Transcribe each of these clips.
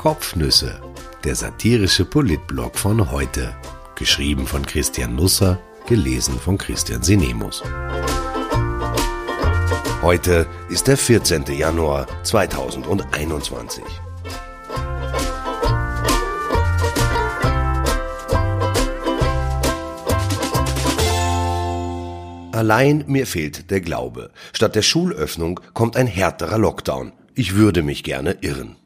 Kopfnüsse, der satirische Politblog von heute. Geschrieben von Christian Nusser, gelesen von Christian Sinemus. Heute ist der 14. Januar 2021. Allein mir fehlt der Glaube. Statt der Schulöffnung kommt ein härterer Lockdown. Ich würde mich gerne irren.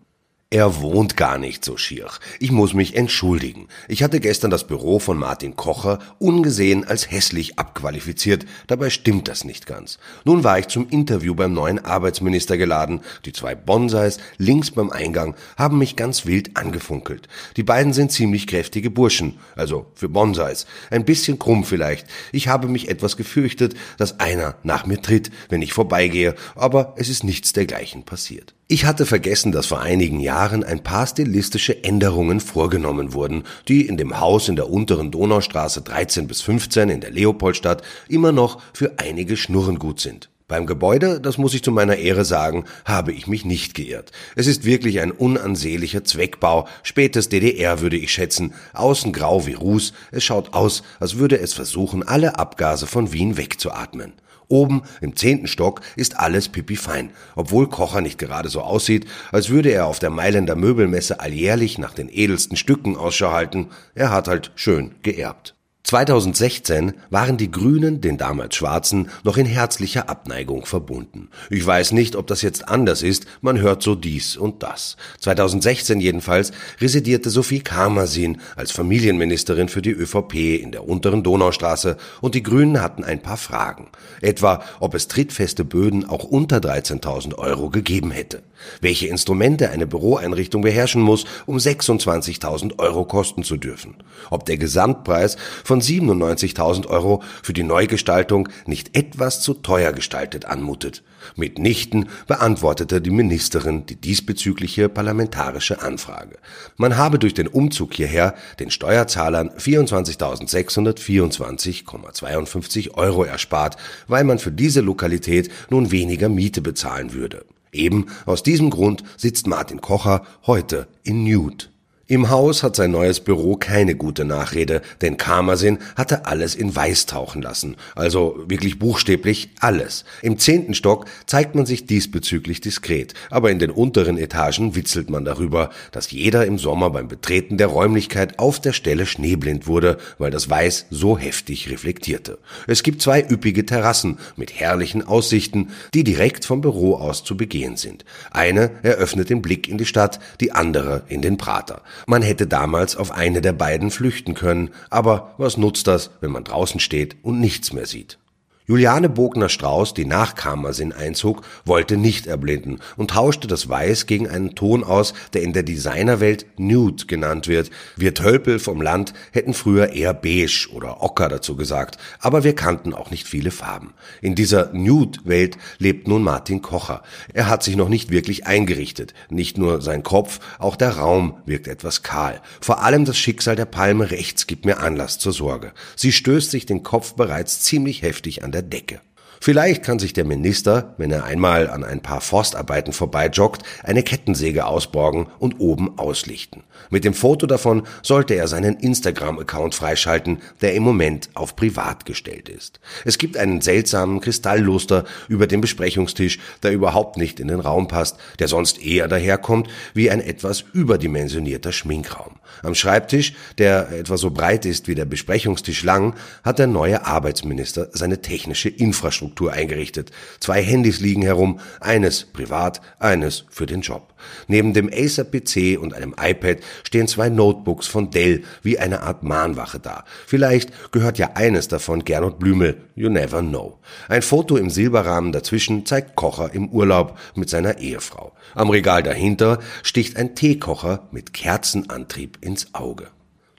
Er wohnt gar nicht so schier. Ich muss mich entschuldigen. Ich hatte gestern das Büro von Martin Kocher ungesehen als hässlich abqualifiziert. Dabei stimmt das nicht ganz. Nun war ich zum Interview beim neuen Arbeitsminister geladen. Die zwei Bonsais links beim Eingang haben mich ganz wild angefunkelt. Die beiden sind ziemlich kräftige Burschen. Also für Bonsais. Ein bisschen krumm vielleicht. Ich habe mich etwas gefürchtet, dass einer nach mir tritt, wenn ich vorbeigehe. Aber es ist nichts dergleichen passiert. Ich hatte vergessen, dass vor einigen Jahren ein paar stilistische Änderungen vorgenommen wurden, die in dem Haus in der unteren Donaustraße 13 bis 15 in der Leopoldstadt immer noch für einige Schnurren gut sind. Beim Gebäude, das muss ich zu meiner Ehre sagen, habe ich mich nicht geirrt. Es ist wirklich ein unansehnlicher Zweckbau, spätes DDR würde ich schätzen, außen grau wie Ruß, es schaut aus, als würde es versuchen, alle Abgase von Wien wegzuatmen. Oben im zehnten Stock ist alles pipifein, obwohl Kocher nicht gerade so aussieht, als würde er auf der Mailänder Möbelmesse alljährlich nach den edelsten Stücken Ausschau halten. Er hat halt schön geerbt. 2016 waren die Grünen den damals Schwarzen noch in herzlicher Abneigung verbunden. Ich weiß nicht, ob das jetzt anders ist, man hört so dies und das. 2016 jedenfalls residierte Sophie Kamersin als Familienministerin für die ÖVP in der unteren Donaustraße und die Grünen hatten ein paar Fragen. Etwa, ob es trittfeste Böden auch unter 13.000 Euro gegeben hätte. Welche Instrumente eine Büroeinrichtung beherrschen muss, um 26.000 Euro kosten zu dürfen. Ob der Gesamtpreis von von 97.000 Euro für die Neugestaltung nicht etwas zu teuer gestaltet anmutet. Mitnichten beantwortete die Ministerin die diesbezügliche parlamentarische Anfrage. Man habe durch den Umzug hierher den Steuerzahlern 24.624,52 Euro erspart, weil man für diese Lokalität nun weniger Miete bezahlen würde. Eben aus diesem Grund sitzt Martin Kocher heute in Newt. Im Haus hat sein neues Büro keine gute Nachrede, denn Kamersin hatte alles in Weiß tauchen lassen, also wirklich buchstäblich alles. Im zehnten Stock zeigt man sich diesbezüglich diskret, aber in den unteren Etagen witzelt man darüber, dass jeder im Sommer beim Betreten der Räumlichkeit auf der Stelle schneeblind wurde, weil das Weiß so heftig reflektierte. Es gibt zwei üppige Terrassen mit herrlichen Aussichten, die direkt vom Büro aus zu begehen sind. Eine eröffnet den Blick in die Stadt, die andere in den Prater. Man hätte damals auf eine der beiden flüchten können, aber was nutzt das, wenn man draußen steht und nichts mehr sieht? Juliane Bogner-Strauß, die nach Kamersin einzog, wollte nicht erblinden und tauschte das Weiß gegen einen Ton aus, der in der Designerwelt Nude genannt wird. Wir Tölpel vom Land hätten früher eher beige oder ocker dazu gesagt, aber wir kannten auch nicht viele Farben. In dieser Nude-Welt lebt nun Martin Kocher. Er hat sich noch nicht wirklich eingerichtet. Nicht nur sein Kopf, auch der Raum wirkt etwas kahl. Vor allem das Schicksal der Palme rechts gibt mir Anlass zur Sorge. Sie stößt sich den Kopf bereits ziemlich heftig an der Decke. Vielleicht kann sich der Minister, wenn er einmal an ein paar Forstarbeiten vorbeijoggt, eine Kettensäge ausborgen und oben auslichten. Mit dem Foto davon sollte er seinen Instagram-Account freischalten, der im Moment auf privat gestellt ist. Es gibt einen seltsamen Kristallluster über dem Besprechungstisch, der überhaupt nicht in den Raum passt, der sonst eher daherkommt wie ein etwas überdimensionierter Schminkraum. Am Schreibtisch, der etwa so breit ist wie der Besprechungstisch lang, hat der neue Arbeitsminister seine technische Infrastruktur Infrastruktur eingerichtet. Zwei Handys liegen herum, eines privat, eines für den Job. Neben dem Acer PC und einem iPad stehen zwei Notebooks von Dell wie eine Art Mahnwache da. Vielleicht gehört ja eines davon Gernot Blümel. You never know. Ein Foto im Silberrahmen dazwischen zeigt Kocher im Urlaub mit seiner Ehefrau. Am Regal dahinter sticht ein Teekocher mit Kerzenantrieb ins Auge.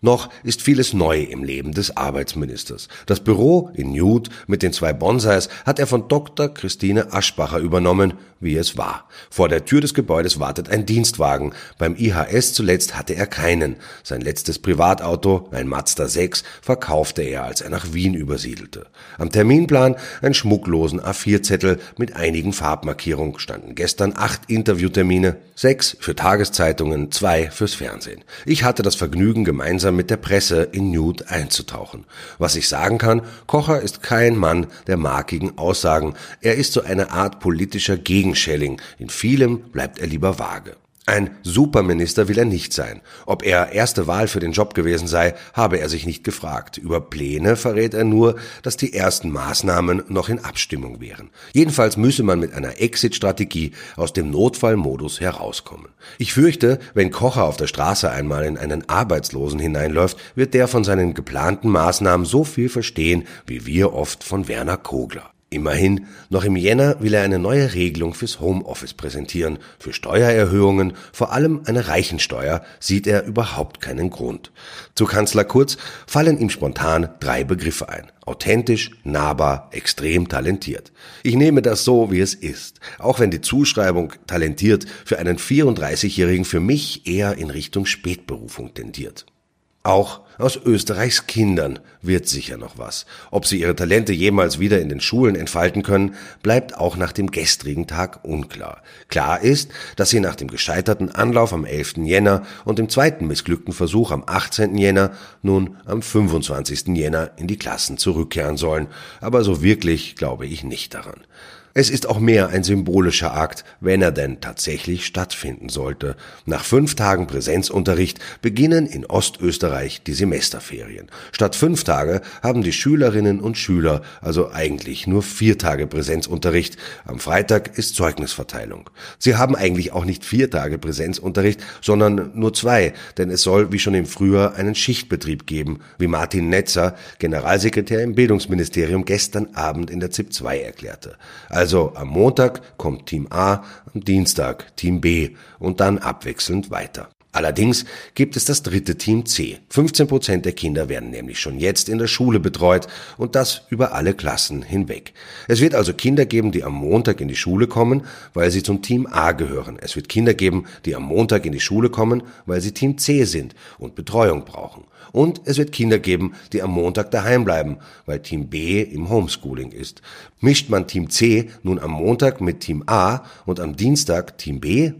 Noch ist vieles neu im Leben des Arbeitsministers. Das Büro in Newt mit den zwei Bonsais hat er von Dr. Christine Aschbacher übernommen, wie es war. Vor der Tür des Gebäudes wartet ein Dienstwagen. Beim IHS zuletzt hatte er keinen. Sein letztes Privatauto, ein Mazda 6, verkaufte er, als er nach Wien übersiedelte. Am Terminplan ein schmucklosen A4-Zettel mit einigen Farbmarkierungen standen gestern acht Interviewtermine, sechs für Tageszeitungen, zwei fürs Fernsehen. Ich hatte das Vergnügen, gemeinsam mit der Presse in Nude einzutauchen. Was ich sagen kann, Kocher ist kein Mann der markigen Aussagen. Er ist so eine Art politischer Gegenschelling. In vielem bleibt er lieber vage. Ein Superminister will er nicht sein. Ob er erste Wahl für den Job gewesen sei, habe er sich nicht gefragt. Über Pläne verrät er nur, dass die ersten Maßnahmen noch in Abstimmung wären. Jedenfalls müsse man mit einer Exit-Strategie aus dem Notfallmodus herauskommen. Ich fürchte, wenn Kocher auf der Straße einmal in einen Arbeitslosen hineinläuft, wird der von seinen geplanten Maßnahmen so viel verstehen, wie wir oft von Werner Kogler. Immerhin, noch im Jänner will er eine neue Regelung fürs Homeoffice präsentieren. Für Steuererhöhungen, vor allem eine Reichensteuer, sieht er überhaupt keinen Grund. Zu Kanzler Kurz fallen ihm spontan drei Begriffe ein. Authentisch, nahbar, extrem talentiert. Ich nehme das so, wie es ist. Auch wenn die Zuschreibung talentiert für einen 34-Jährigen für mich eher in Richtung Spätberufung tendiert. Auch aus Österreichs Kindern wird sicher noch was. Ob sie ihre Talente jemals wieder in den Schulen entfalten können, bleibt auch nach dem gestrigen Tag unklar. Klar ist, dass sie nach dem gescheiterten Anlauf am 11. Jänner und dem zweiten missglückten Versuch am 18. Jänner nun am 25. Jänner in die Klassen zurückkehren sollen. Aber so wirklich glaube ich nicht daran. Es ist auch mehr ein symbolischer Akt, wenn er denn tatsächlich stattfinden sollte. Nach fünf Tagen Präsenzunterricht beginnen in Ostösterreich die Semesterferien. Statt fünf Tage haben die Schülerinnen und Schüler also eigentlich nur vier Tage Präsenzunterricht. Am Freitag ist Zeugnisverteilung. Sie haben eigentlich auch nicht vier Tage Präsenzunterricht, sondern nur zwei, denn es soll wie schon im Frühjahr einen Schichtbetrieb geben, wie Martin Netzer, Generalsekretär im Bildungsministerium, gestern Abend in der ZIP 2 erklärte. Also am Montag kommt Team A, am Dienstag Team B und dann abwechselnd weiter. Allerdings gibt es das dritte Team C. 15 Prozent der Kinder werden nämlich schon jetzt in der Schule betreut und das über alle Klassen hinweg. Es wird also Kinder geben, die am Montag in die Schule kommen, weil sie zum Team A gehören. Es wird Kinder geben, die am Montag in die Schule kommen, weil sie Team C sind und Betreuung brauchen. Und es wird Kinder geben, die am Montag daheim bleiben, weil Team B im Homeschooling ist. Mischt man Team C nun am Montag mit Team A und am Dienstag Team B,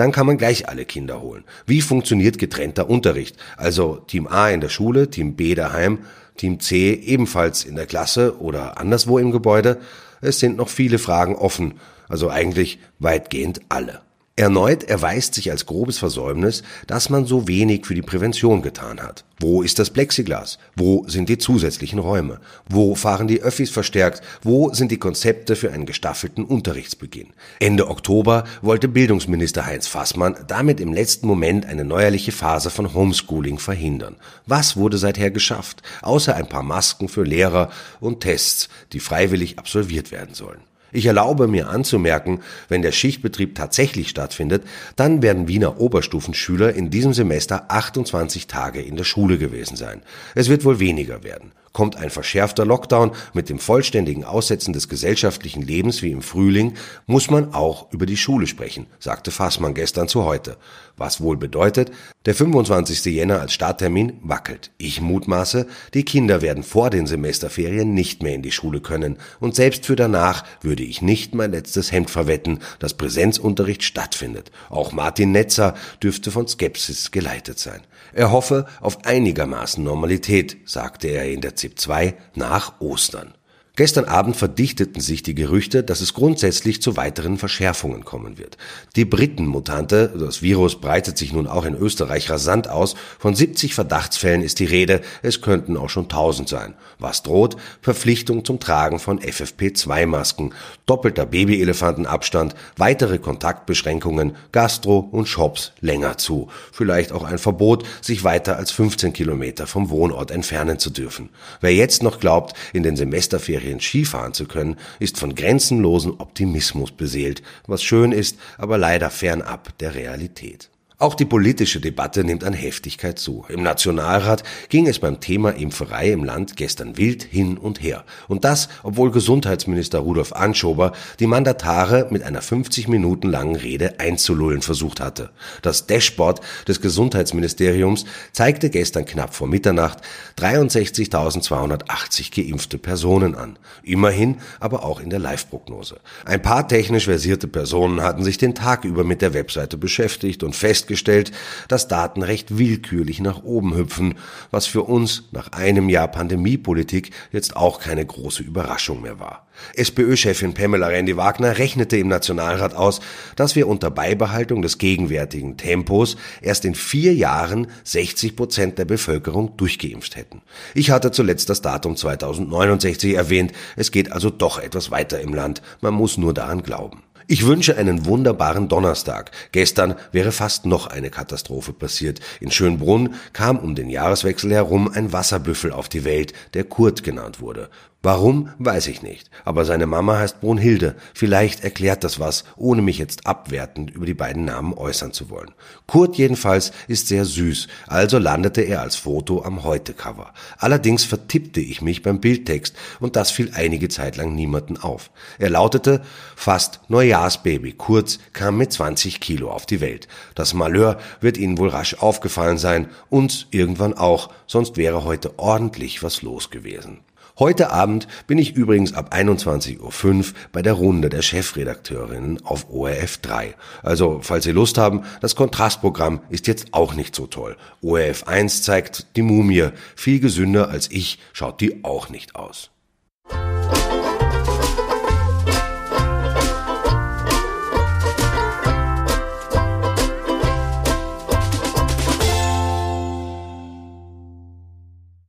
dann kann man gleich alle Kinder holen. Wie funktioniert getrennter Unterricht? Also Team A in der Schule, Team B daheim, Team C ebenfalls in der Klasse oder anderswo im Gebäude? Es sind noch viele Fragen offen, also eigentlich weitgehend alle. Erneut erweist sich als grobes Versäumnis, dass man so wenig für die Prävention getan hat. Wo ist das Plexiglas? Wo sind die zusätzlichen Räume? Wo fahren die Öffis verstärkt? Wo sind die Konzepte für einen gestaffelten Unterrichtsbeginn? Ende Oktober wollte Bildungsminister Heinz Fassmann damit im letzten Moment eine neuerliche Phase von Homeschooling verhindern. Was wurde seither geschafft? Außer ein paar Masken für Lehrer und Tests, die freiwillig absolviert werden sollen. Ich erlaube mir anzumerken, wenn der Schichtbetrieb tatsächlich stattfindet, dann werden Wiener Oberstufenschüler in diesem Semester 28 Tage in der Schule gewesen sein. Es wird wohl weniger werden. Kommt ein verschärfter Lockdown mit dem vollständigen Aussetzen des gesellschaftlichen Lebens wie im Frühling, muss man auch über die Schule sprechen, sagte Fassmann gestern zu heute. Was wohl bedeutet, der 25. Jänner als Starttermin wackelt. Ich mutmaße, die Kinder werden vor den Semesterferien nicht mehr in die Schule können und selbst für danach würde ich nicht mein letztes Hemd verwetten, dass Präsenzunterricht stattfindet. Auch Martin Netzer dürfte von Skepsis geleitet sein. Er hoffe auf einigermaßen Normalität, sagte er in der ZIP 2 nach Ostern. Gestern Abend verdichteten sich die Gerüchte, dass es grundsätzlich zu weiteren Verschärfungen kommen wird. Die Britenmutante, das Virus breitet sich nun auch in Österreich rasant aus, von 70 Verdachtsfällen ist die Rede, es könnten auch schon 1000 sein. Was droht? Verpflichtung zum Tragen von FFP2-Masken, doppelter Babyelefantenabstand, weitere Kontaktbeschränkungen, Gastro und Shops länger zu. Vielleicht auch ein Verbot, sich weiter als 15 Kilometer vom Wohnort entfernen zu dürfen. Wer jetzt noch glaubt, in den Semesterferien Ferien Skifahren zu können, ist von grenzenlosen Optimismus beseelt, was schön ist, aber leider fernab der Realität. Auch die politische Debatte nimmt an Heftigkeit zu. Im Nationalrat ging es beim Thema Impferei im Land gestern wild hin und her. Und das, obwohl Gesundheitsminister Rudolf Anschober die Mandatare mit einer 50 Minuten langen Rede einzulullen versucht hatte. Das Dashboard des Gesundheitsministeriums zeigte gestern knapp vor Mitternacht 63.280 geimpfte Personen an. Immerhin aber auch in der Live-Prognose. Ein paar technisch versierte Personen hatten sich den Tag über mit der Webseite beschäftigt und fest festgestellt, dass Daten recht willkürlich nach oben hüpfen, was für uns nach einem Jahr Pandemiepolitik jetzt auch keine große Überraschung mehr war. SPÖ-Chefin Pamela Rendi-Wagner rechnete im Nationalrat aus, dass wir unter Beibehaltung des gegenwärtigen Tempos erst in vier Jahren 60 Prozent der Bevölkerung durchgeimpft hätten. Ich hatte zuletzt das Datum 2069 erwähnt. Es geht also doch etwas weiter im Land. Man muss nur daran glauben. Ich wünsche einen wunderbaren Donnerstag. Gestern wäre fast noch eine Katastrophe passiert. In Schönbrunn kam um den Jahreswechsel herum ein Wasserbüffel auf die Welt, der Kurt genannt wurde. Warum, weiß ich nicht. Aber seine Mama heißt Brunhilde. Vielleicht erklärt das was, ohne mich jetzt abwertend über die beiden Namen äußern zu wollen. Kurt jedenfalls ist sehr süß, also landete er als Foto am Heute-Cover. Allerdings vertippte ich mich beim Bildtext und das fiel einige Zeit lang niemanden auf. Er lautete fast Neujahrsbaby. Kurz kam mit 20 Kilo auf die Welt. Das Malheur wird Ihnen wohl rasch aufgefallen sein, uns irgendwann auch, sonst wäre heute ordentlich was los gewesen. Heute Abend bin ich übrigens ab 21.05 Uhr bei der Runde der Chefredakteurinnen auf ORF 3. Also, falls Sie Lust haben, das Kontrastprogramm ist jetzt auch nicht so toll. ORF 1 zeigt die Mumie. Viel gesünder als ich schaut die auch nicht aus.